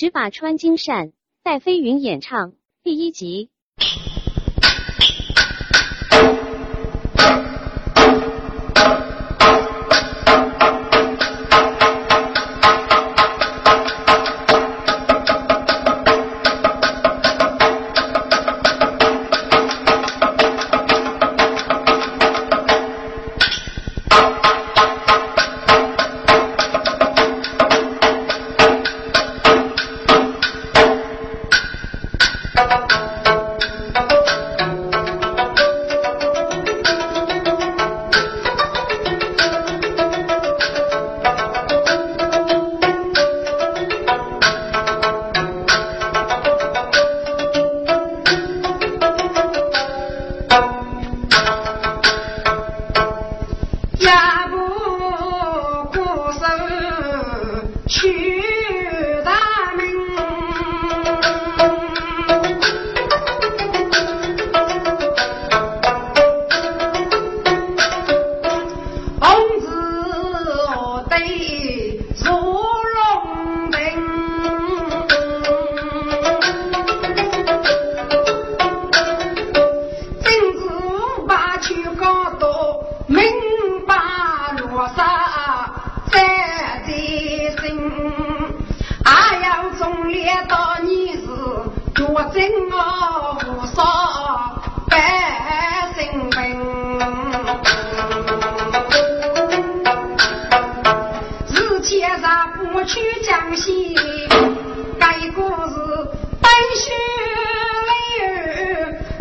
十把穿金扇，戴飞云演唱第一集。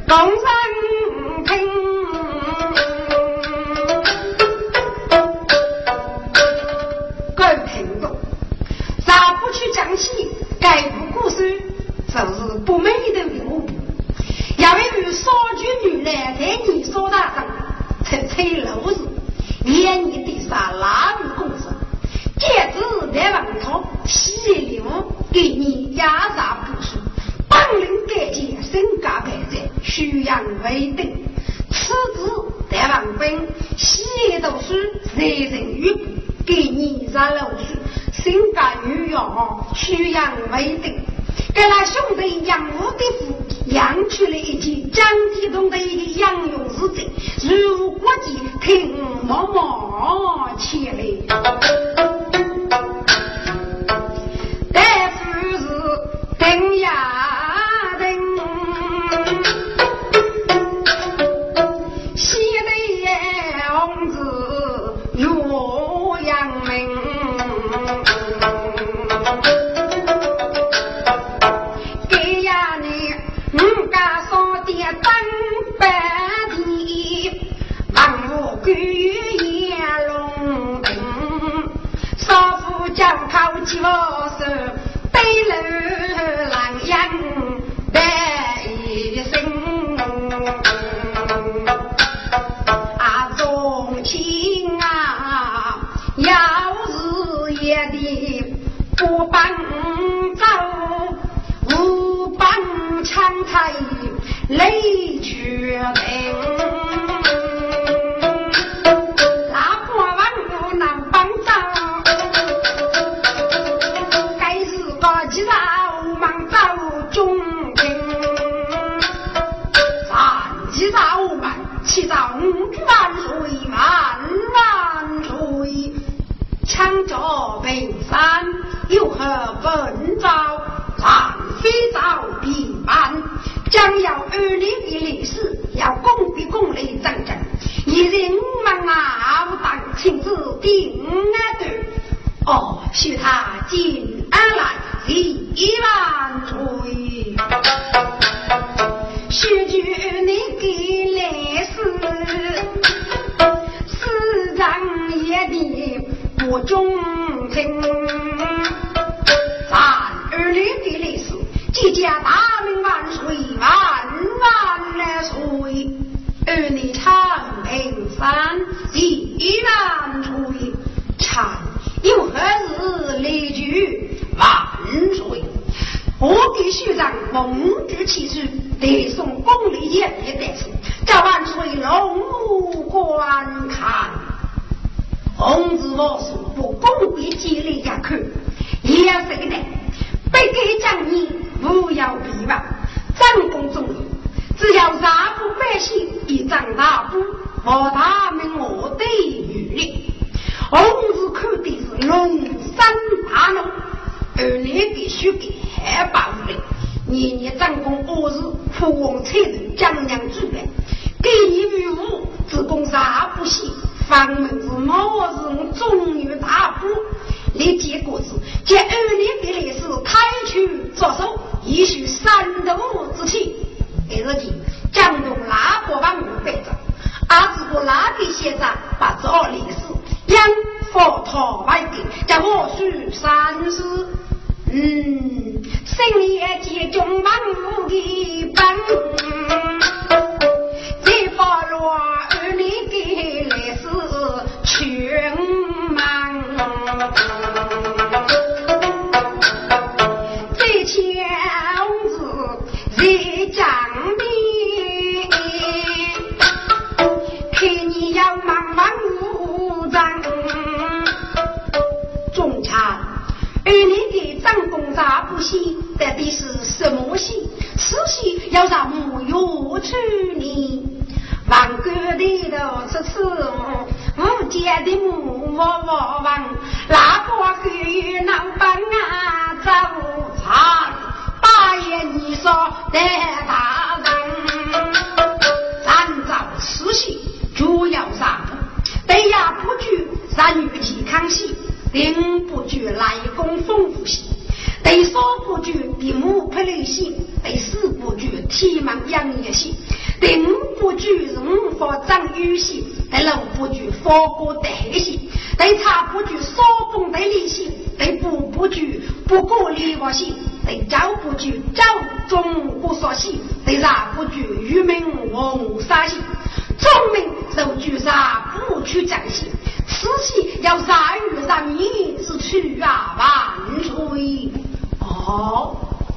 ¡Dónde?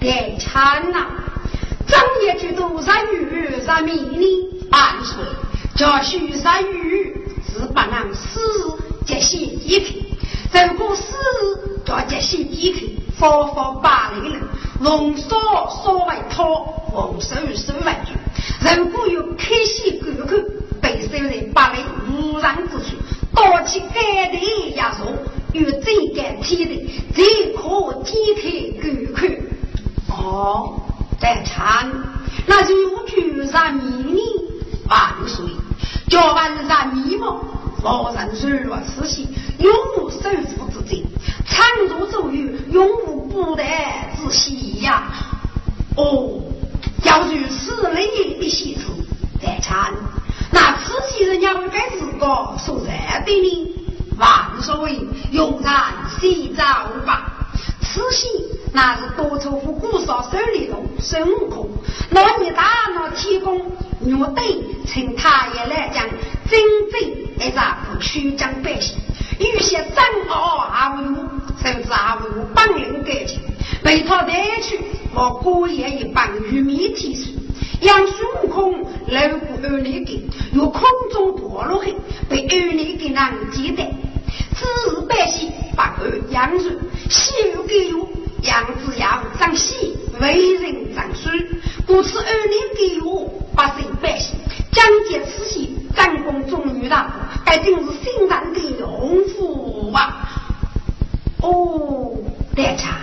哦，别惨呐！正业去读善于善米呢，万岁！叫许善于是不能死接戏一去，如果死叫接戏一去，佛佛八类人，龙所所为托，凤手手为主。如果有开戏过口，被收在八类无人之处。多起该的压缩，与最该体的最可解开沟口。哦，在唱，那就居然迷你万岁，叫万山迷茫，老人日落慈禧，永无首富之责，常作咒语，永无不得之喜呀。哦，要如此类的喜事，在唱。那慈禧人家该是个说热的呢？万岁，用咱洗澡吧。慈禧那是多愁府古少手里的孙悟空，那你大脑提供虐待，请他也来讲真正一个不曲江百姓，有些真傲阿武，甚至阿武本人感情，被他带去我过夜一般玉米提水。让孙悟空路过二里根，由空中堕落去，被二里根人接待。只是百姓把个养育，喜有给有，养子养长喜，为人长孙。故此二里给我，百姓百姓将结此喜，战功终于大，还真是欣然的荣福啊！哦，大家，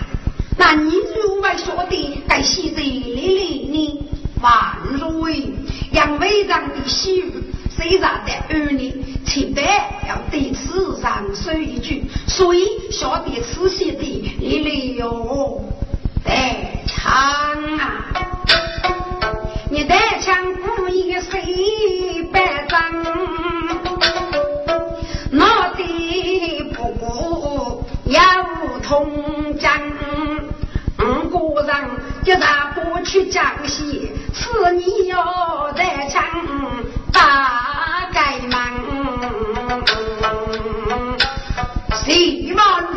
那你如何说的？该喜在里里呢？万岁！杨委长的喜语，虽然在儿女，却得要对此上说一句，所以晓得此些的你了得枪啊！你得枪故意谁百张？那的不过要通江。五个人一打过去江西，是你要在抢大盖门，谁万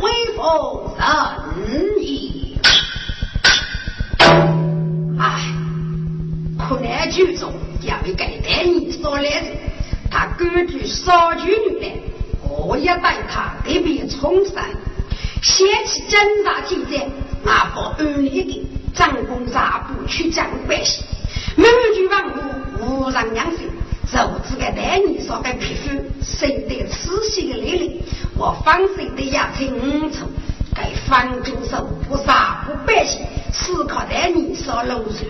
威风神矣。哎，困难剧中有一改变。你说来，他根据少军女来，我也带他一边冲山，掀起侦察体战，那不恶劣的战功杀不去讲关系，每句万物无人养心。手指的男女上的皮肤，受得仔心的累累，我放心的压成五，该方中手不杀不百姓，思考男女上露水，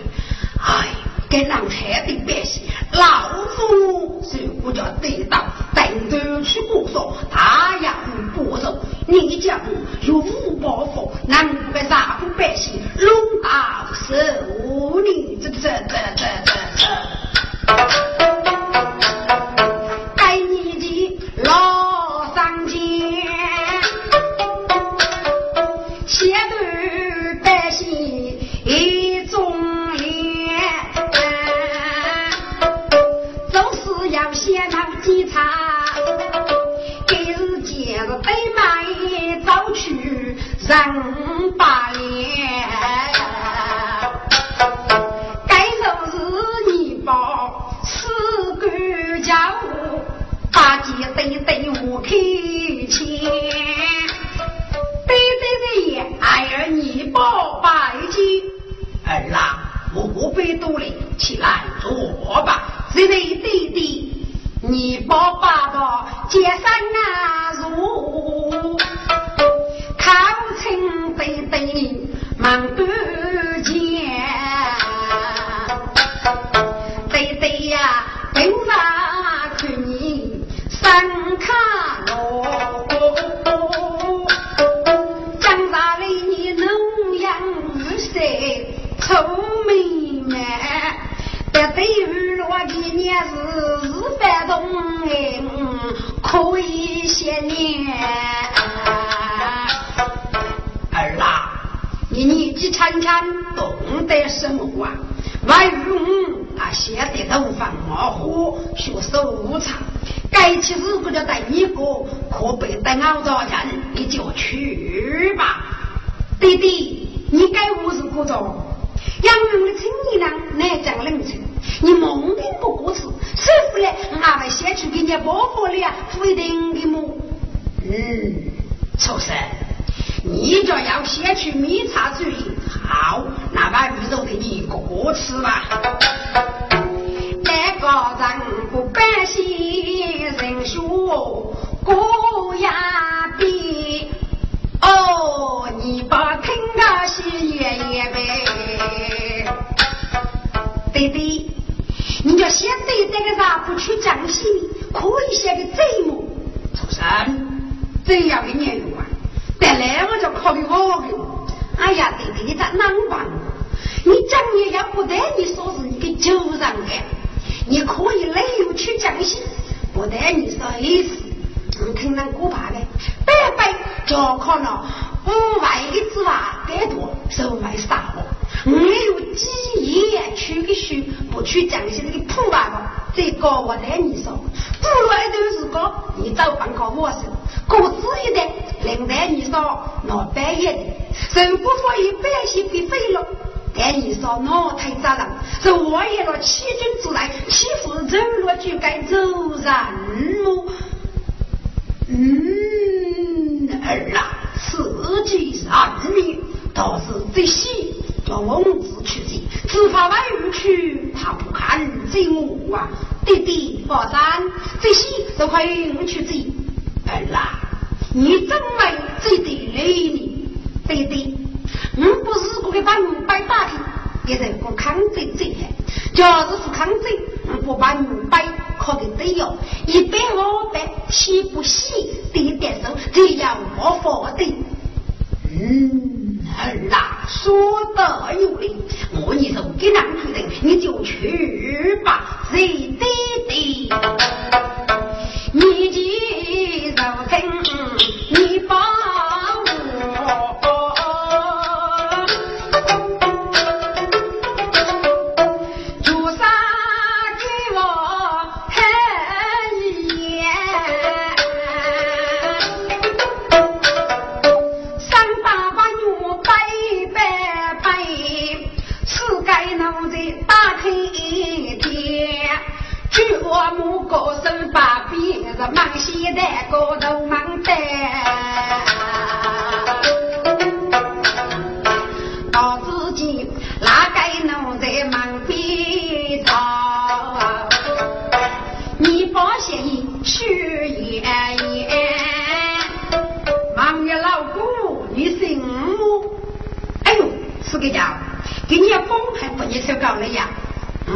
哎，该让海的百姓，老夫是我叫得到，等得去不说，大呀不走，你讲有五宝佛，难不杀不百姓，龙大是无你这这这这。这这这这。半辈。去讲些那个破通话，再搞我来你说，过了那段时，你到广告陌生，过自一的，另外你说老半夜的，人不发一白心被废了，但你说闹太杂了，是我也了欺君之来，欺负走路就该走人么？嗯，儿啊，自己二女倒是这些叫们子去。只怕外不去怕不看这我啊弟弟佛山这些都可以不去这儿啦你怎么这对人对对如果是不给把你摆大的别人不抗着这样假如是抗真如果把你摆可得对哟一百我百洗不洗得得手这样我放的。嗯。儿啊，说得有理，我你说给让出的，你就去吧，谁对对？个家，给你风还不你才搞了呀？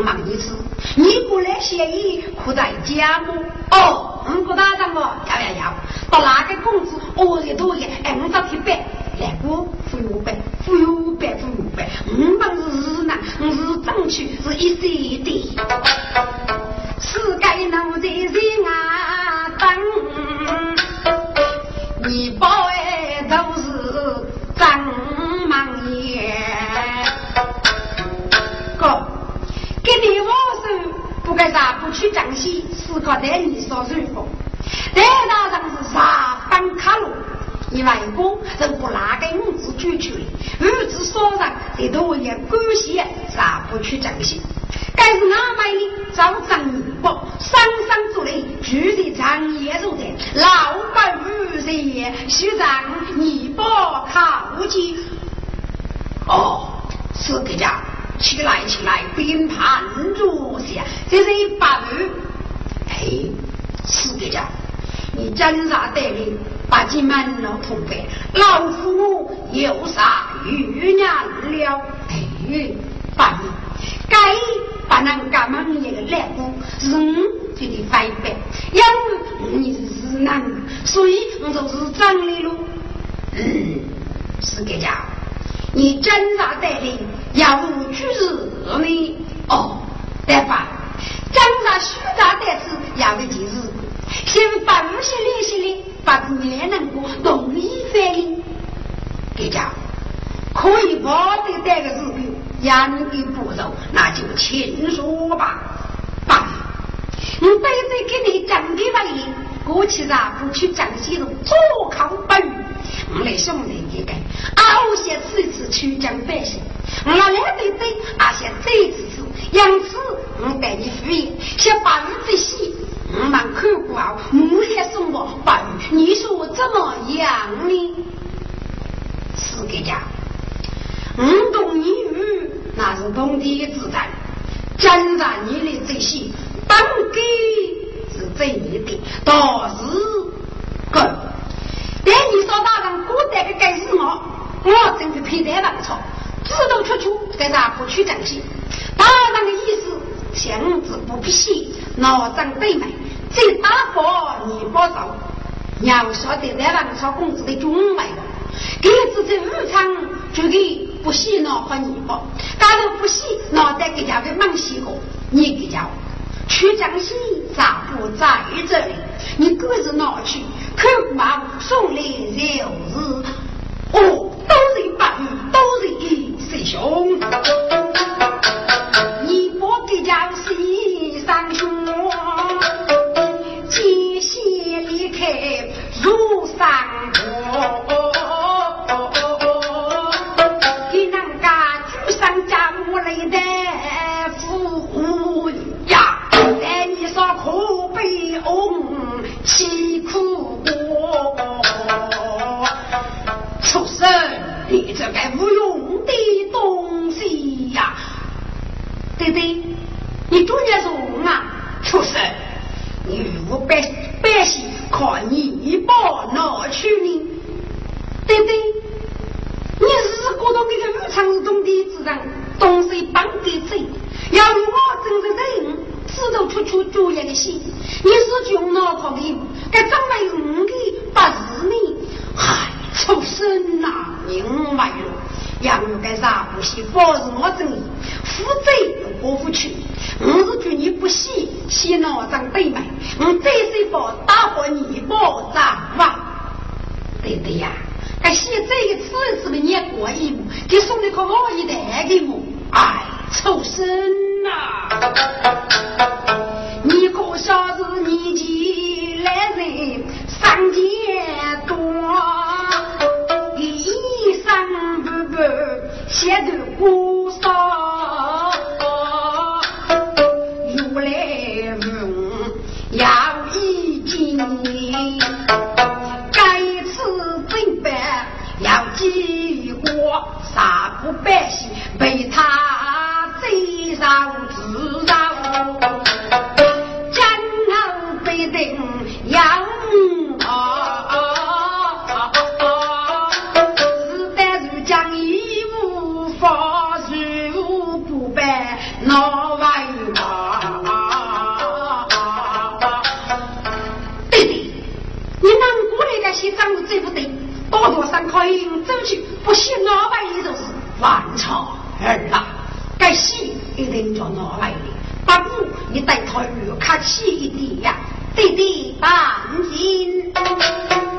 忙一次，你过来协议可在家么？哦。五个大张哦，要要要，到哪个工资二十多亿，哎，我找去办，来个付五百，付五百，付五百，我们是日呢，我是争取是一岁的，世界奴在人啊去江西，思考在你少舒服。带大上是啥班卡路，你外公人不拿给物资拒绝的，物资少上得多也关系，啥不去江西？该是俺买的招张女宝，上上做的具体长业入的，老板五十，虚张女宝靠近。哦，是这家。起来，起来，边盘坐下，这是一把路。哎，四个家，你真啥得力？把进门了同辈，老夫有啥余年了？哎，把该把那干嘛一个来过，人就得翻倍，因为你是男，所以我就是长的喽。嗯，四个家。你真啥带领？要无去日呢？哦，对吧？真啥虚大带子要的就是，先把五些联系的，把面能够容易反应。给讲，可以保得带个日子，养的步骤，那就请说吧。爸，我背着给你讲的话音，过去啥不去讲些路做靠本。我来兄弟一个，我先吃一次去讲百姓，我来对对，俺先再一次吃，因此我带你敷衍，先把日子洗，我们看过啊，母来送我把你说怎么样呢？是个家，我懂你语，那是懂的自在，真然你的这些，当给是真的，倒是个。但你说大人古代的该是我，我真是佩戴王朝，自动出出该啥不去珍惜。大人的意思，强子不批，脑长背美，这大佛你不走。要说得在王朝公子的中外的，给自己日常就给不洗脑和你不，假如不洗脑袋给家的忙洗过，你给家去江西咋不在这里？你各自拿去。口马送来就是，哦，都是一半，都是一师兄。你不给家西三兄，接些离开如山坡。一定叫拿来哩，不过你得退客气一点呀，弟弟万金。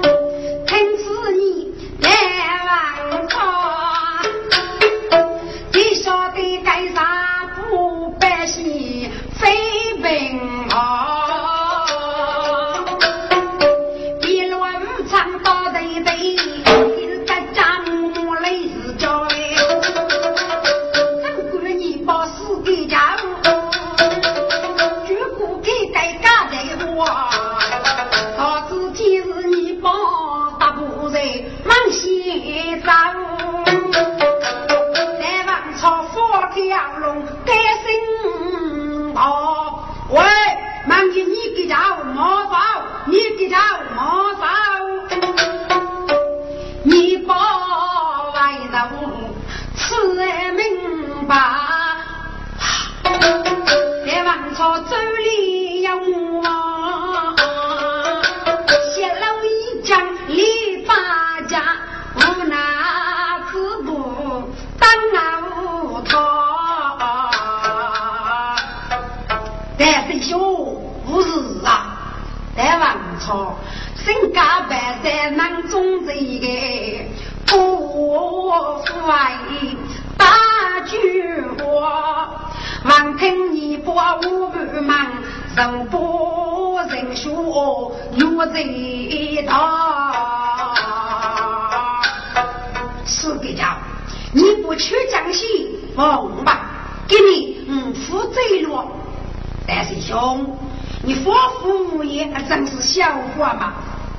佛说父也还真是笑话嘛。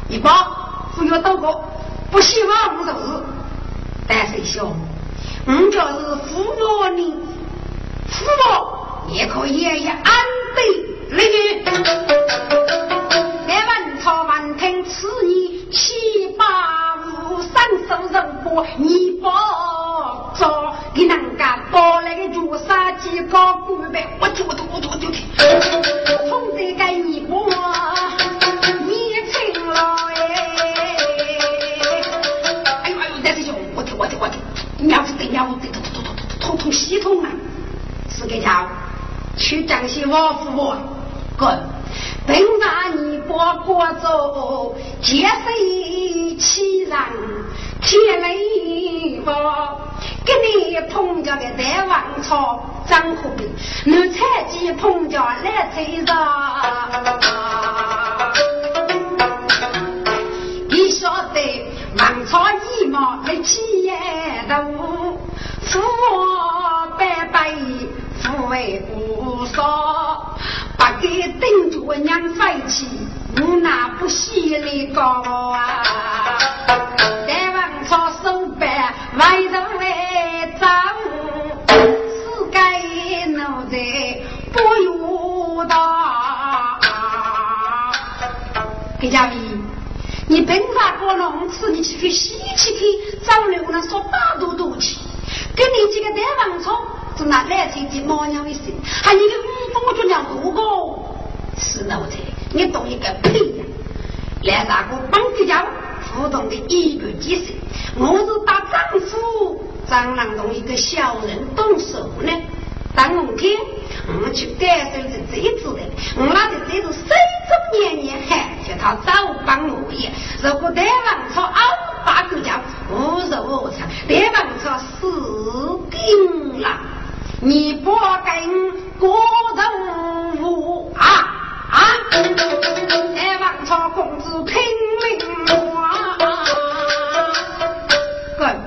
你把佛要到过不希望我都是但是小你就是父母你父母也可以安得你来问他满天此你七八五三手人过你波走你他个包那个油沙鸡搞古板，我听我听我听我听，从这个你我，你成了哎，哎呦哎呦，再再叫，我听我听我听，娘子对娘子对对对对对，统统系统了，是个啥？去江西挖土？滚！等那你把锅粥见水起上，天雷我给你碰着个大王朝张虎的，你菜鸡碰着来催上，你晓得王朝一毛没几烟的，父王。不少，不给等着我娘晦气，我那不稀里高啊！在王朝守备，为人为丈，世界奴才不如他。给家里。你凭啥过农村？你去去西去去，找刘那说大肚肚去，跟你几个大王冲。是那来天的猫娘的事，还一个五凤就娘五个，死奴才，你懂一个屁呀！来大哥，帮个家互动的一个几岁，我是打丈夫张郎同一个小人动手呢。当天我们去感受着这一次的，我那着这只深深年年喊，叫他早帮我也。如果台湾朝欧巴狗家无日无常，台湾朝死定了。你不跟过人物啊啊！大王朝公子拼命话，滚！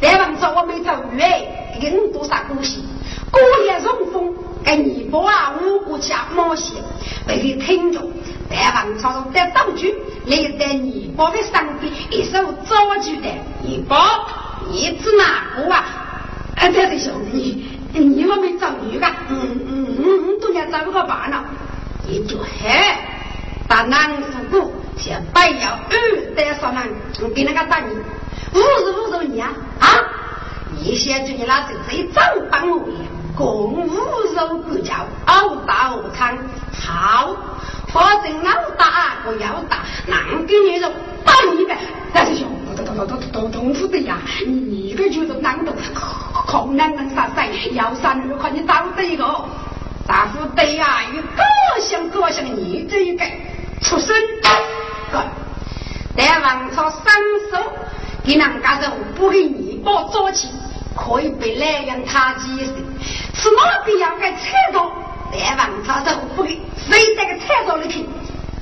大王朝我没走鱼哎，给你多少贡献？过年送风，给尼泊啊五谷家冒险，被你听着。大王朝上带道具，来在尼泊的上边一手造句的尼泊，你指哪个啊？哎，这是兄弟，你们没找女的？嗯嗯嗯，都要找个伴了。你就嘿，打南府谷，先白要二代少男，我给那个打你，五十五十你啊啊！你先就你那是最早帮我呀。共五肉不叫熬大熬汤，好，反正老大我要打，男给女肉打一百。但是兄，都都都都都痛苦的呀！你个觉得难度，可能能杀谁？要杀你看你找得一个，大夫对呀，有各项各项你这一个出身，哥，大王朝三手给人家肉不给你包早起。可以被来人他几岁？是哪个要给菜刀？大王他都不给，谁在个菜刀里去？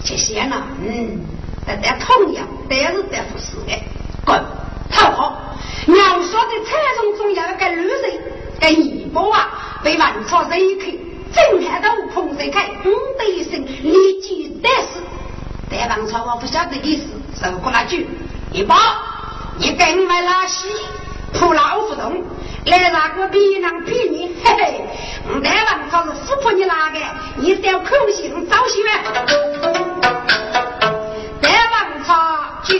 去先了，嗯，但但同样，但是在服侍的，滚，好好。要说的菜中中要个绿人，给尼泊啊，被王朝人一看，震撼到碰水开，嗯的一声，立即得死。大王朝我不晓得意思，受过那句，一包，你跟我拉稀。破老不动，来那个比人比你，嘿嘿，大王他是富婆你哪个？你要口信找些。大王他举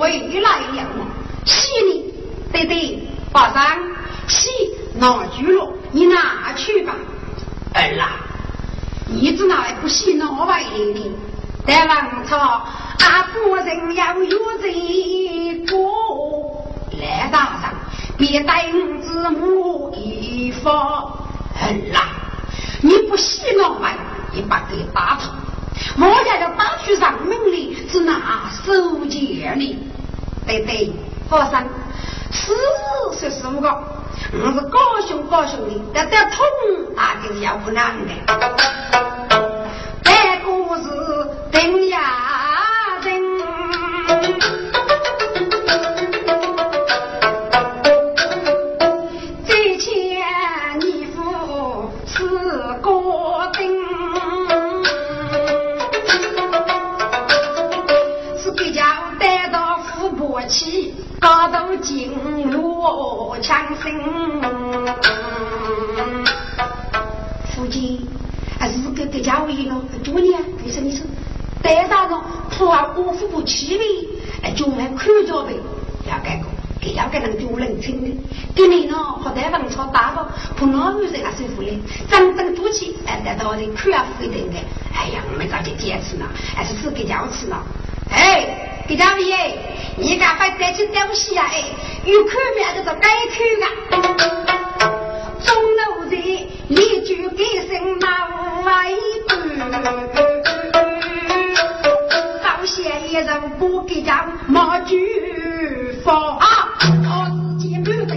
回来了吗？喜你，对对，发生喜拿去了。你拿去吧，儿啦，你只拿来不洗那玩意的。大王朝阿夫人要有这个来大上，别带子母一方。儿啦，你不洗那玩意，你把给打头。我家要打去上门里，只拿手剑哩。对对，和尚，四十四五个。我是高雄高雄的，但但痛啊，就是要不难的。白故事等呀多年，为什么说带大人破坏我父不起呗？哎，就还看着呗，要改个，给要改能做人称的。给你呢，和台湾吵大个，碰老女人啊，舒服嘞，真正多起，哎，得到人看啊，不等的。哎呀，我们咋就坚持呢？还是自给家吃呢？哎。给家位哎，你赶快带去东西呀哎，有口面的都该口啊。钟楼在一句给声马外端，好些一人不给家马句放。啊，他自己没得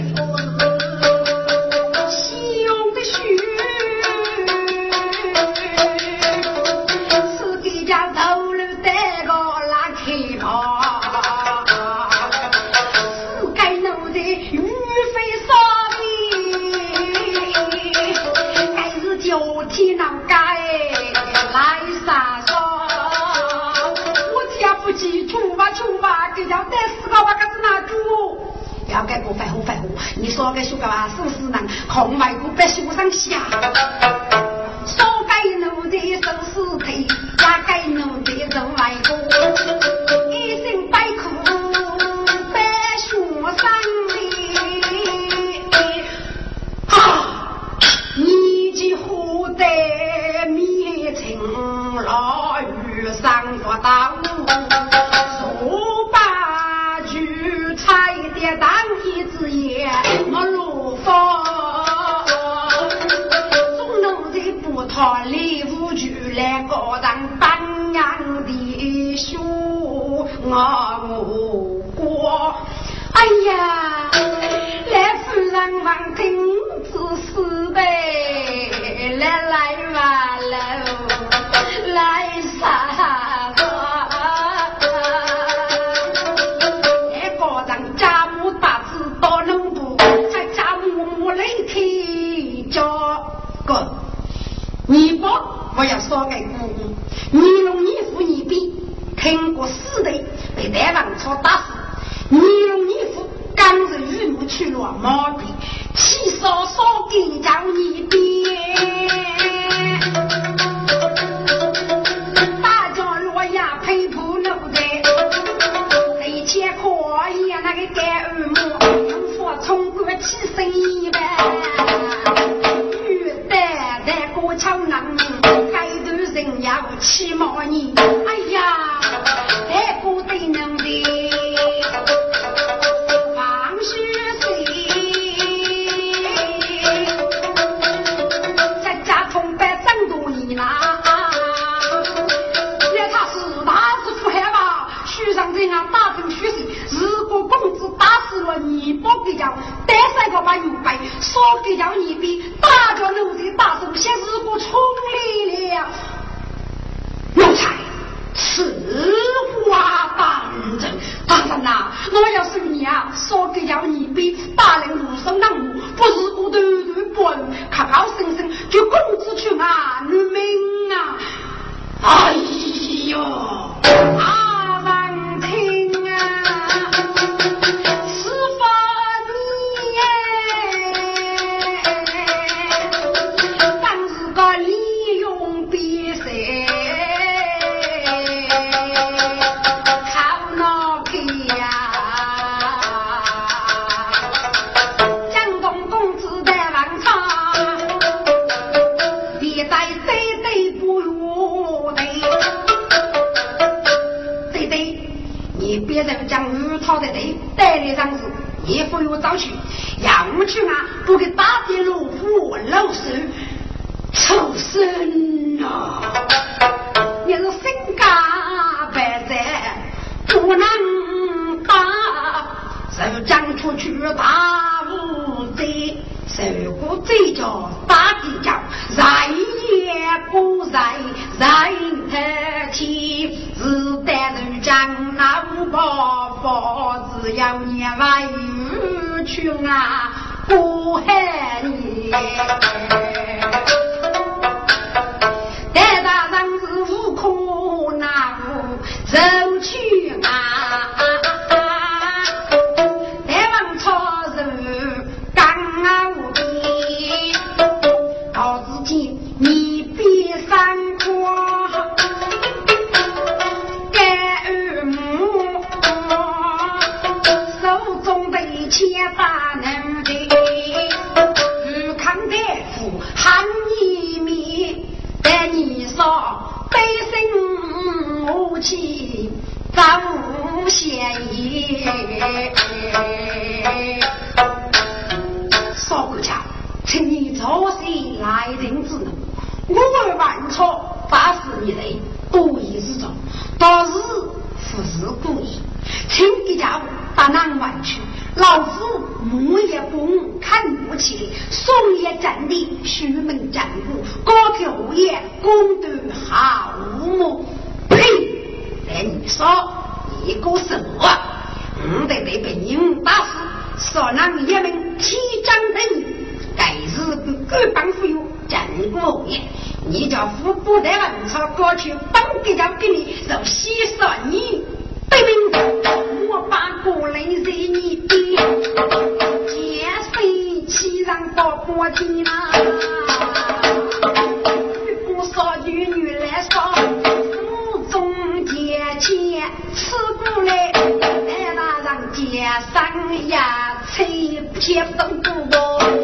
我。要该过反乎反乎，你说的说个话，是不是能空外国别学上下？说该奴的收尸我儿万错，八十年来多一日中，都是不是故意，请的家伙把人玩去，老子母也公看不起，送也占地，输门占理，高个无业，公断下无母，呸，这你说，你个什么，你得被别人打死，说人一们天长灯，该，是个根帮忽悠。真不易。你家夫不得文朝过去本地家给你就稀少你，对不对？我把古人惹你爹，见谁欺让到过天呐？女不少女女来说，府中见见吃过来，来那人上三呀，吹偏风不哥。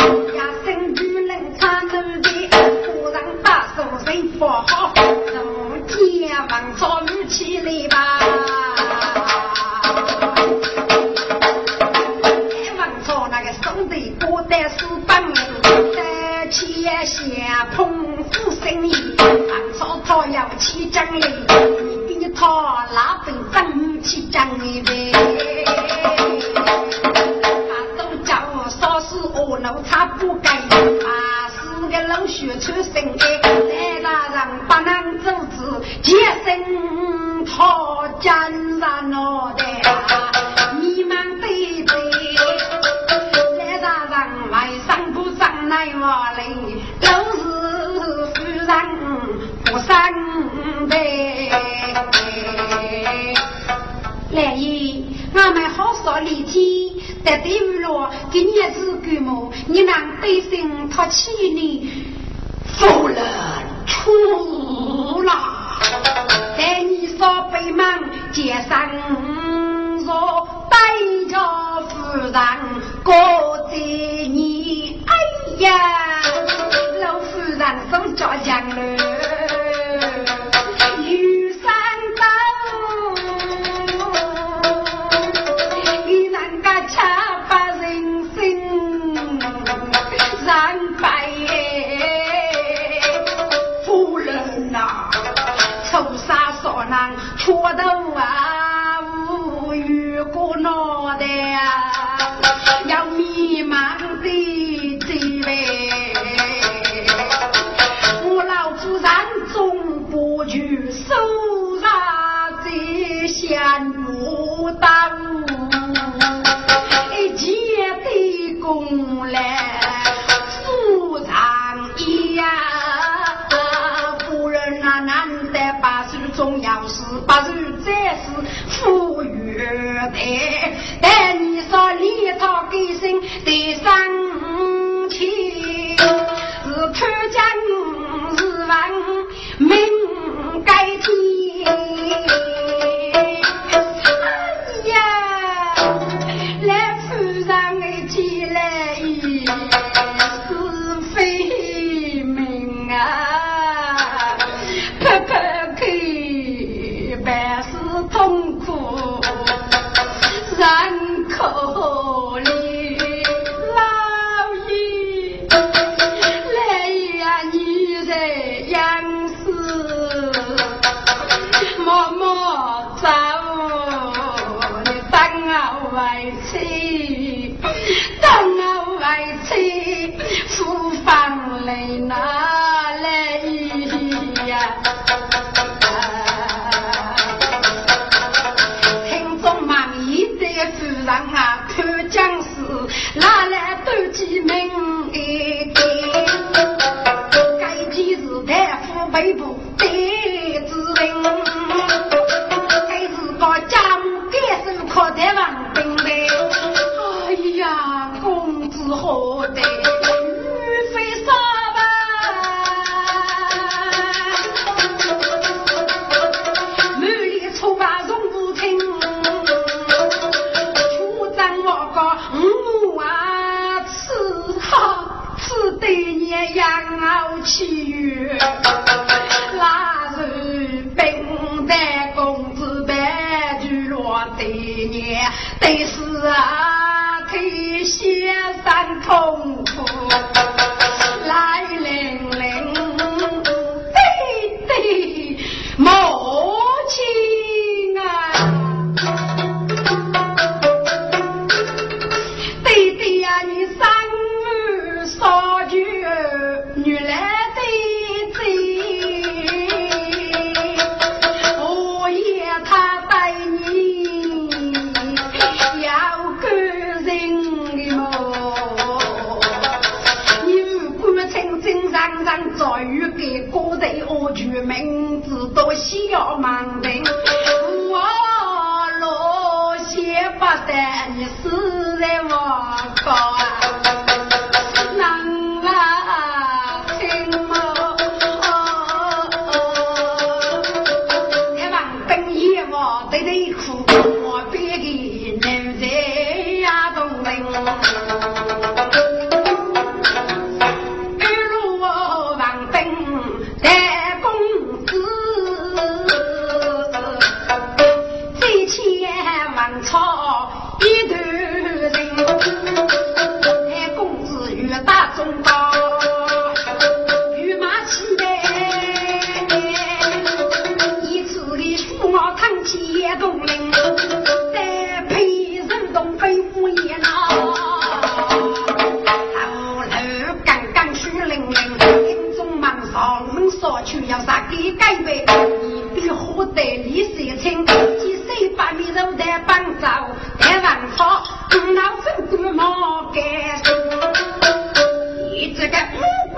要去争你，给你掏拉本证去争你呗。他都叫我说是奴才不干，啊，是个老血出身的，来大人不能阻止，结生。他气你，走了出来，在你扫北门街上。但你说立操跟心的三。Help!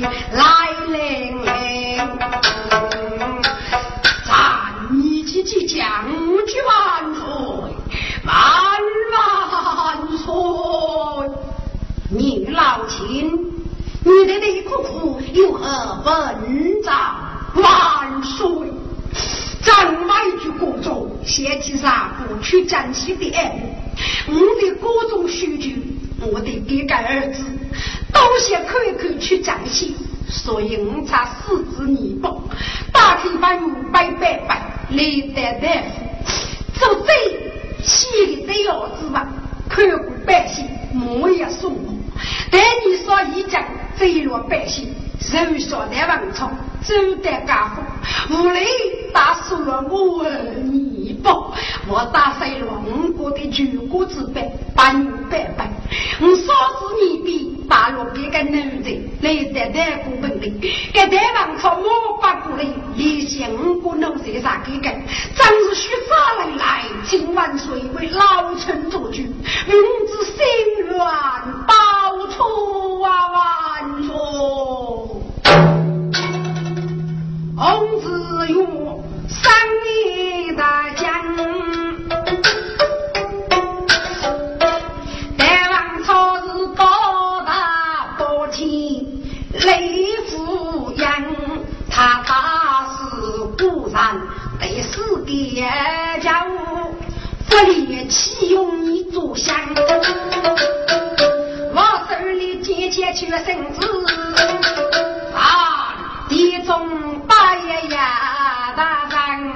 来来来咱一起去将军万岁万万岁你老秦你的那一苦又何本长万岁在外去工作嫌弃上不去讲起点我的各种需求我得给干儿子都想看一看去江西，所以我才四肢泥巴，大开把牛百掰百，累得大夫，走最细里的老子吧，看过百姓，我也送过，但你说一讲这落百姓，人小的文朝，走得家伙，无雷打死了我泥巴，我打碎了五国的全国之辈，把牛百掰，我烧死你的。八路边个女子来得得过本的，给对王从我发过来，一心不能在上一个，真是虚发来，今晚谁为老臣做主？明知心愿报出啊万岁！子月三年。孤山，得死给家务，不立启用你做相，我手里接接去了绳子，啊，地中八爷呀大人，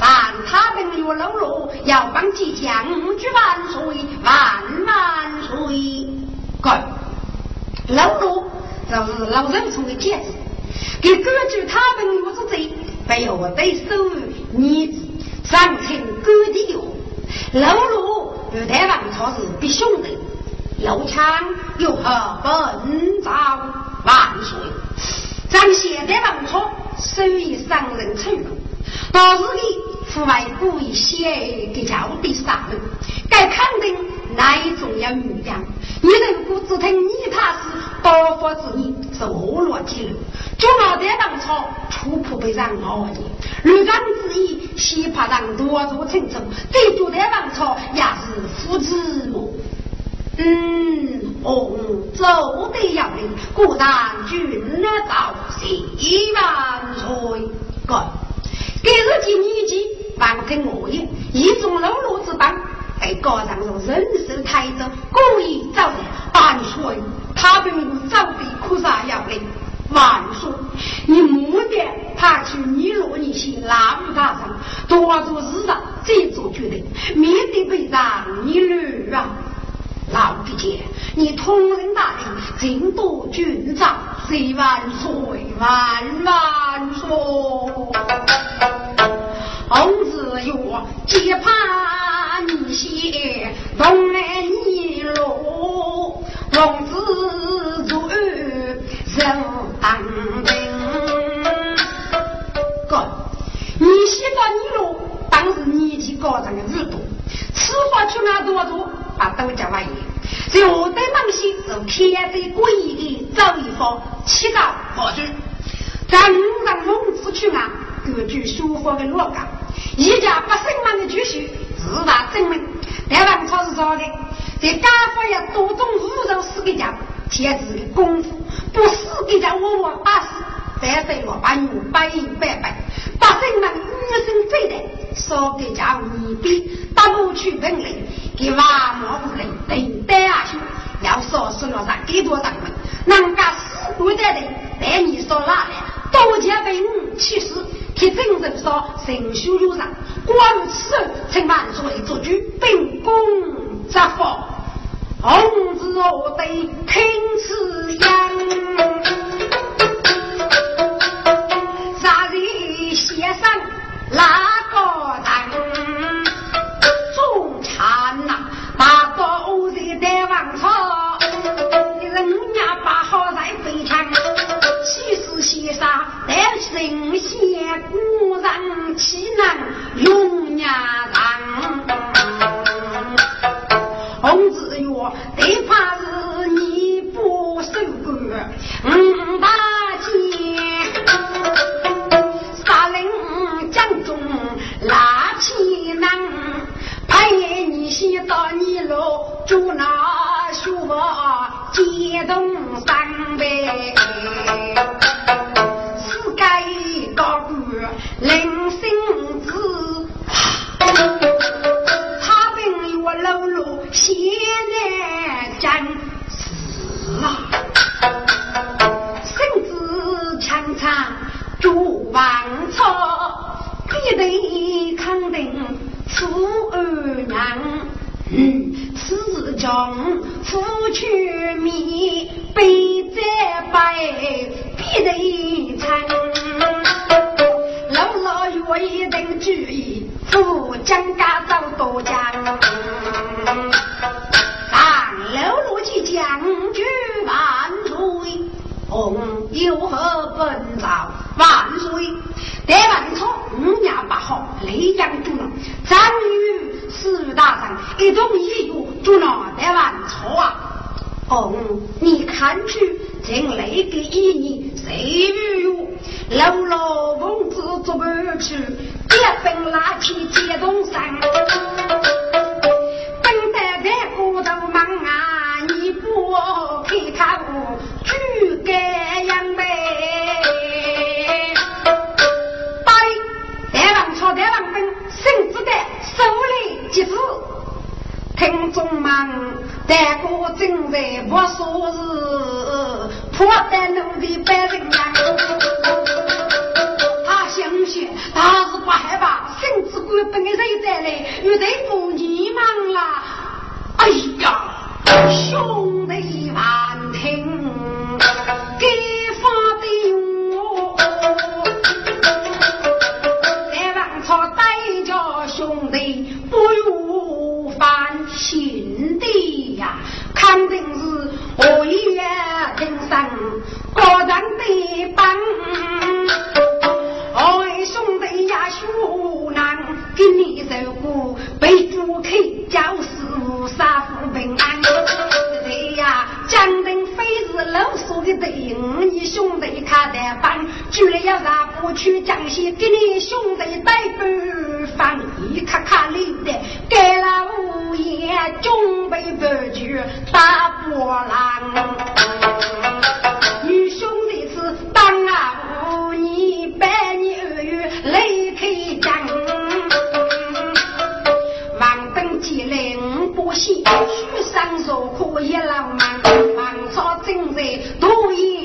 但他等有喽啰，要帮即将举万岁，万万岁！干，喽啰就是老人送的戒指，给根据他们有之罪，不要对手你上清各地的喽啰有台湾朝是必兄弟，有枪有何本朝万岁！咱现在王朝手艺伤人称，到时里父外故意写给叫的杀人，该肯定哪一种要女将。你能不只听你他是多发之意，是恶落之路。就脑袋当朝，初普被人熬你，绿章之意，西怕让多做成重，这就在王朝也是父子母？嗯，红走的要领，果然君到喜万岁。哥，给日记年纪，万听我言，一种喽啰之邦。被高上用人手抬着，故意造的万岁，他并无早的苦啥要领。万岁，你目的他去你落你去拉不大上，多做事上这做决定，面对被让你女啊！老弟姐，你同人大礼，尽多军长，谁万岁，万万岁！红子月，结怕你些，东来你路，王子做人当兵。哥，你西到你路，当时年纪高长的日多，此话去哪多多？把都叫玩意，在我的东西是天在诡异的走一方，七高何处？咱让孟子去啊，各具书法的罗岗，一家不生满的举手，自大证明。台湾超市说的，在家法要多种五肉四个家，天子的功夫不死给家我我打死，再对我把你百百百，把生们一生非得少给家一笔，打不去本领。给娃莫不能等待啊去，要说是了上给多少门，人家死过的人，带你说哪来？多加为五其实，替真正说神修路上，光此人称万岁做主，秉公执法，红子我得听此言，杀人写上哪个当？看呐，把刀在在王朝，人家把好在非常，气势先生神仙古人岂能永呀当？洪子月，最怕是你不守规，五大街，杀人将中拉起囊。半夜你先到你楼住那书房，接动三杯，秋米，背在背，呀人生个人的本。哎，兄弟呀，兄难给你受苦，被主客教师杀父平安。对呀，江定非是老苏的对，你兄弟看得板，居然要让不去江西给你兄弟带不饭，一卡卡里的给了五爷准备不去打波浪。女兄弟是当啊五年百年二月雷开江，王登基来五不喜，许上受苦一老满，王朝正在多言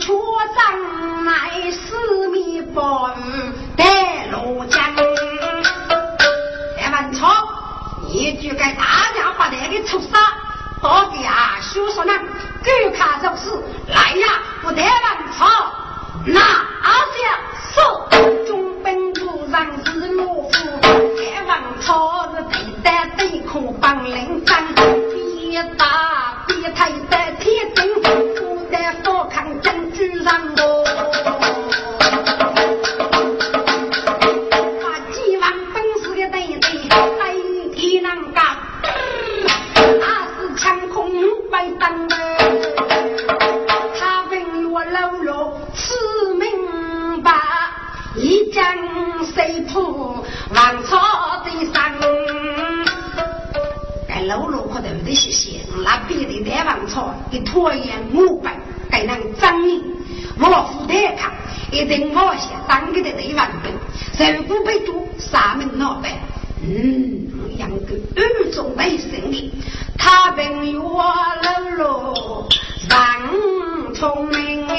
车上来四面八雨带路江，来文超，你就该大家把那个畜生，好给啊叔叔呢，狗看走势，来呀，不得文超，那下是中本部上是罗夫，来文超是对待对空帮领战，别打别太的铁证。将军上我，把几万本事的对对代替人家，那是枪空白当的。他问我老罗吃明白，一将谁破王朝的上。该老罗可都得谢谢，那别的大王朝一拖延五百。还能张你，我负担他，一定冒险当个的雷万兵，如果被捉，三门闹白，嗯，养个二种为生的，他本我老罗人聪明，不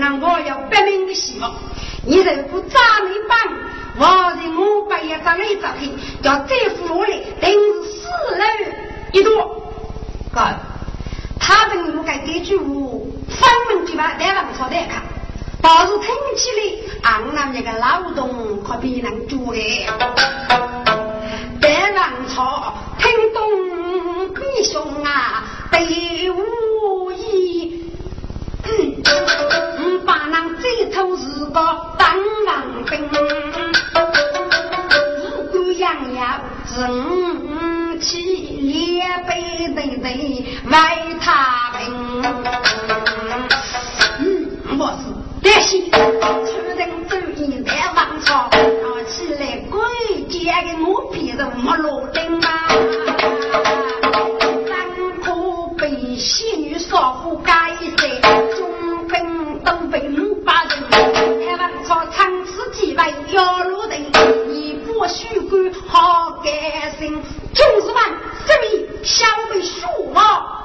那我有百命的希望。你如果扎没帮，我在五百也张一张黑，叫再付来，定是四楼一多。哥，他们应该这句话，分明就把台湾朝代看，倒是听起来，俺们那个劳动可比能做嘞。台湾朝听懂弟兄啊，对无义。嗯，把那这头是个当王兵，五谷养养正气，连背对对外他平。嗯，我是担心出人主意在王朝，闹起来鬼见的我别人没落定啊。三可被仙女少妇干好干心，就是问这位小辈数毛，